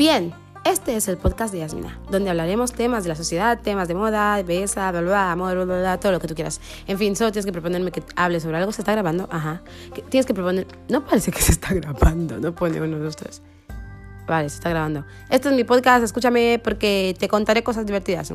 Bien, este es el podcast de Yasmina, donde hablaremos temas de la sociedad, temas de moda, belleza, bla, bla, amor, bla, bla, todo lo que tú quieras. En fin, solo tienes que proponerme que hable sobre algo. ¿Se está grabando? Ajá. Tienes que proponer... No parece que se está grabando, no pone uno, dos, tres. Vale, se está grabando. Este es mi podcast, escúchame porque te contaré cosas divertidas.